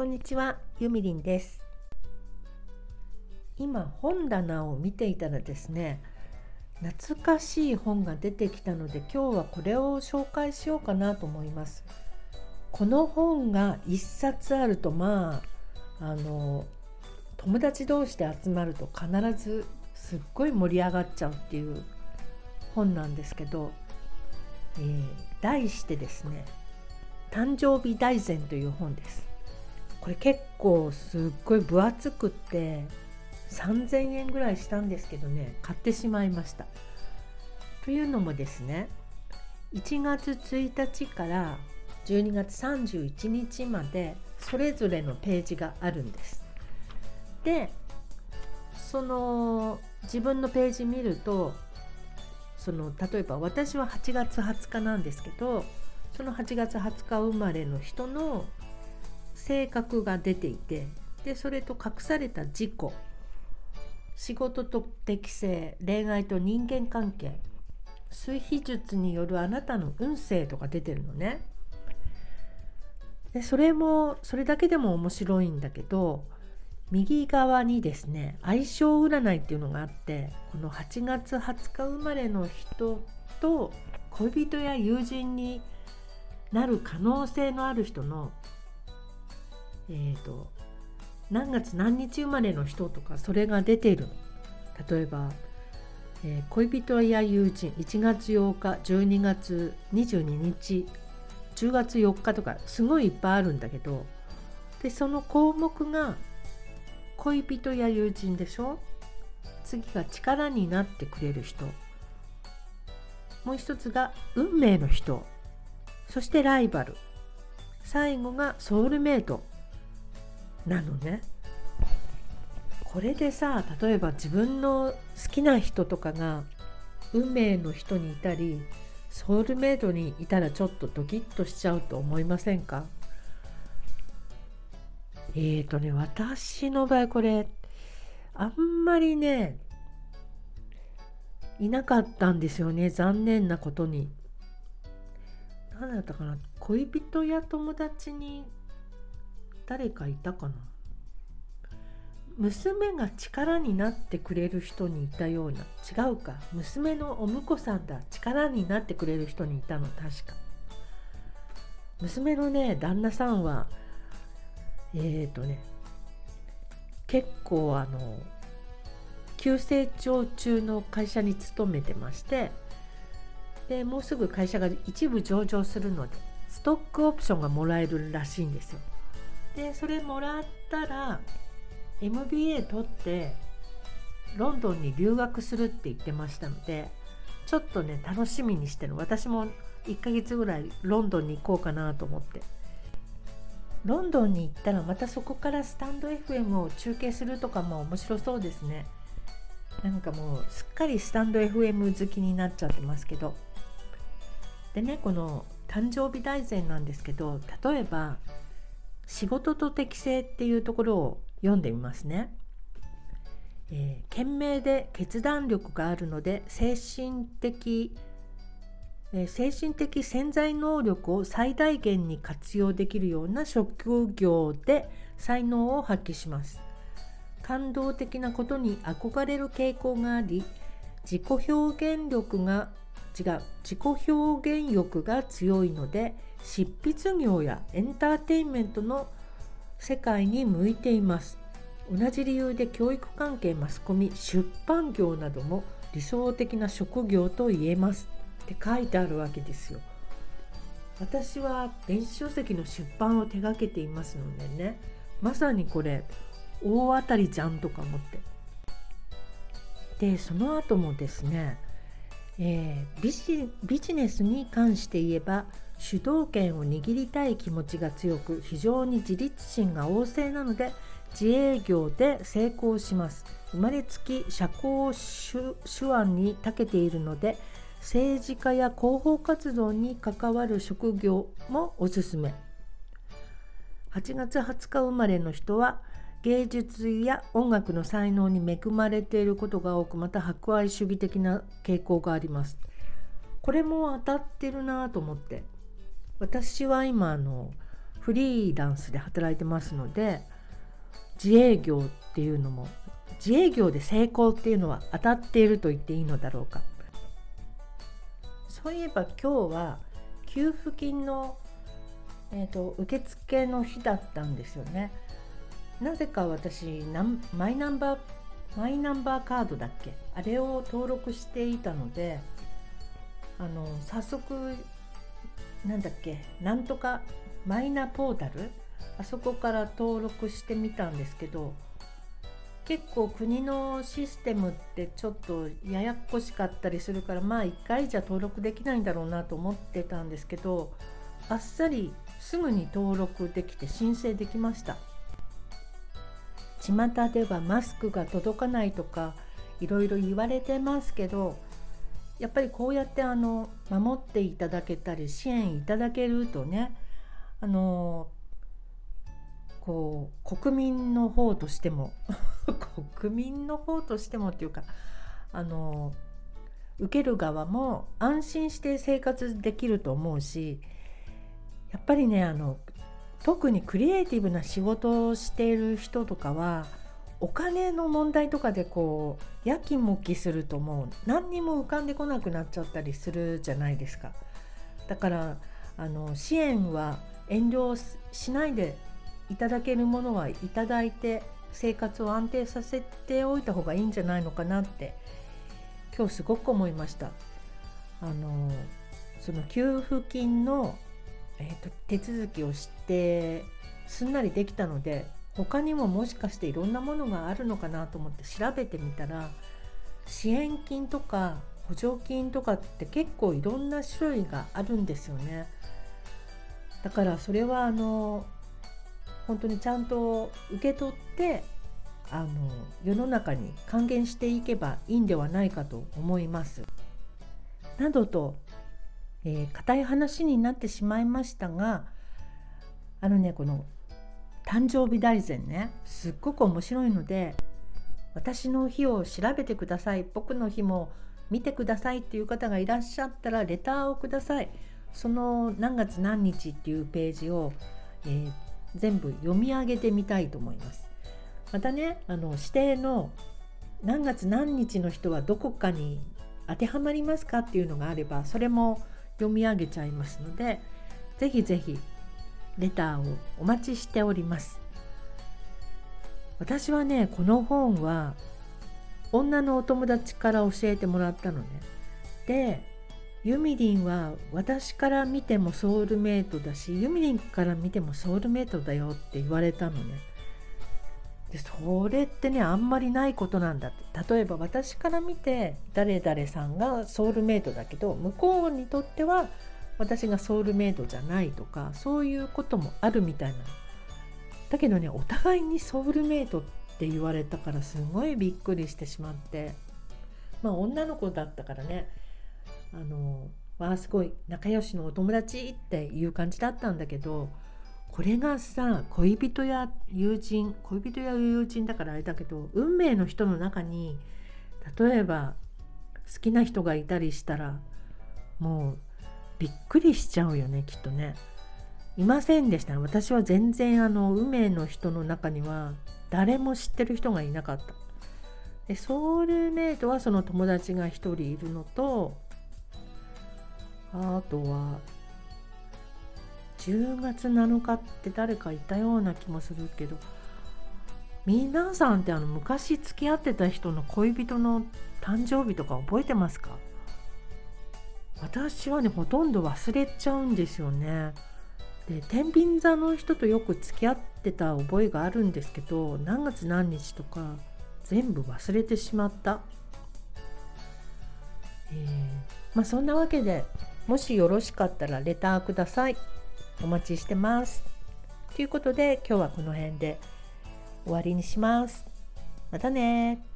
こんにちは、ゆみりんです今本棚を見ていたらですね懐かしい本が出てきたので今日はこれを紹介しようかなと思いますこの本が1冊あるとまああの友達同士で集まると必ずすっごい盛り上がっちゃうっていう本なんですけど、えー、題してですね「誕生日大全」という本です。これ結構すっごい分厚くって3000円ぐらいしたんですけどね買ってしまいました。というのもですね1月1日から12月31日までそれぞれのページがあるんです。でその自分のページ見るとその例えば私は8月20日なんですけどその8月20日生まれの人の性格が出ていてでそれと隠された自己仕事と適性恋愛と人間関係水秘術によるあなたの運勢とか出てるのね。でそれもそれだけでも面白いんだけど右側にですね相性占いっていうのがあってこの8月20日生まれの人と恋人や友人になる可能性のある人のえーと、何月何日生まれの人とかそれが出ている。例えば、えー、恋人や友人。1月8日12月22日10月4日とかすごいいっぱいあるんだけど。でその項目が恋人や友人でしょ。次が力になってくれる人。もう一つが運命の人。そしてライバル。最後がソウルメイト。なのねこれでさ例えば自分の好きな人とかが運命の人にいたりソウルメイトにいたらちょっとドキッとしちゃうと思いませんか？えーとね私の場合これあんまりねいなかったんですよね残念なことに。何だったかな恋人や友達に誰かいたかな？娘が力になってくれる人にいたような。違うか。娘のお婿さんだ。力になってくれる人にいたの。確か。娘のね旦那さんはえっ、ー、とね結構あの急成長中の会社に勤めてましてでもうすぐ会社が一部上場するのでストックオプションがもらえるらしいんですよ。でそれもらったら MBA 取ってロンドンに留学するって言ってましたのでちょっとね楽しみにしてる私も1ヶ月ぐらいロンドンに行こうかなと思って。ロンドンに行ったらまたそこからスタンド FM を中継するとかも面白そうですね。なんかもうすっかりスタンド FM 好きになっちゃってますけど。でねこの誕生日大全なんですけど例えば仕事と適性っていうところを読んでみますね。えー、懸命で決断力があるので精神的、えー、精神的潜在能力を最大限に活用できるような職業で才能を発揮します。感動的なことに憧れる傾向があり自己表現力が違う。自己表現欲が強いので執筆業やエンターテインメントの世界に向いています。同じ理由で教育関係マスコミ出版業なども理想的な職業と言えます。って書いてあるわけですよ。私は電子書籍の出版を手掛けていますのでねまさにこれ大当たりじゃんとか思って。でその後もですねえー、ビジビジネスに関して言えば主導権を握りたい気持ちが強く非常に自立心が旺盛なので自営業で成功します。生まれつき社交手腕に長けているので政治家や広報活動に関わる職業もおすすめ。8月20日生まれの人は芸術や音楽の才能に恵まれていることが多くまた博愛主義的な傾向があります。これも当たってるなと思って。私は今あのフリーランスで働いてますので自営業っていうのも自営業で成功っていうのは当たっていると言っていいのだろうか。そういえば今日は給付金の、えーと、受付の日だったんですよね。なぜか私マイナンバーマイナンバーカードだっけ？あれを登録していたのであの早速なんだっけ？なんとかマイナポータル？あそこから登録してみたんですけど結構国のシステムってちょっとややこしかったりするからまあ1回じゃ登録できないんだろうなと思ってたんですけどあっさりすぐに登録できて申請できました。巷ではマスクが届かないとかいろいろ言われてますけどやっぱりこうやってあの守っていただけたり支援いただけるとねあのこう国民の方としても 国民の方としてもっていうかあの受ける側も安心して生活できると思うしやっぱりねあの特にクリエイティブな仕事をしている人とかはお金の問題とかでこうやきもきするともう何にも浮かんでこなくなっちゃったりするじゃないですか。だからあの支援は遠慮しないでいただけるものはいただいて生活を安定させておいた方がいいんじゃないのかなって今日すごく思いました。あのその給付金の、えーと、手続きをしてすんなりできたので他にももしかしていろんなものがあるのかなと思って調べてみたら支援金とか補助金とかって結構いろんな種類があるんですよね。だからそれはあの本当にちゃんと受け取ってあの世の中に還元していけばいいんではないかと思います。などと、えー、い話になってしまいましたがあのねこの誕生日大全ねすっごく面白いので私の日を調べてください僕の日も見てくださいっていう方がいらっしゃったらレターをください。その何月何日っていうページを、えー、全部読み上げてみたいと思います。またねあの指定の何月何日の人はどこかに当てはまりますかっていうのがあればそれも読み上げちゃいますのでぜひぜひレターをお待ちしております。私はねこの本は女のお友達から教えてもらったのね。でユミリンは私から見てもソウルメイトだしユミリンから見てもソウルメイトだよって言われたのね。でそれってねあんまりないことなんだって。例えば私から見て誰々さんがソウルメイトだけど向こうにとっては私がソウルメイトじゃないとかそういうこともあるみたいな。だけどねお互いにソウルメイトって言われたからすごいびっくりしてしまって。まあ女の子だったからねあのわあすごい仲良しのお友達っていう感じだったんだけどこれがさ恋人や友人恋人や友人だからあれだけど運命の人の中に例えば好きな人がいたりしたらもうびっくりしちゃうよねきっとね。いませんでした私は全然あの運命の人の中には誰も知ってる人がいなかった。でソウルメイトはその友達が1人いるのとあとは10月7日って誰かいたような気もするけど皆さんってあの昔付き合ってた人の恋人の誕生日とか覚えてますか？私はねほとんど忘れちゃうんですよね。で天秤座の人とよく付き合ってた覚えがあるんですけど何月何日とか全部忘れてしまった。えー、まあそんなわけでもしよろしかったらレターください。お待ちしてます。ということで今日はこの辺で終わりにします。またね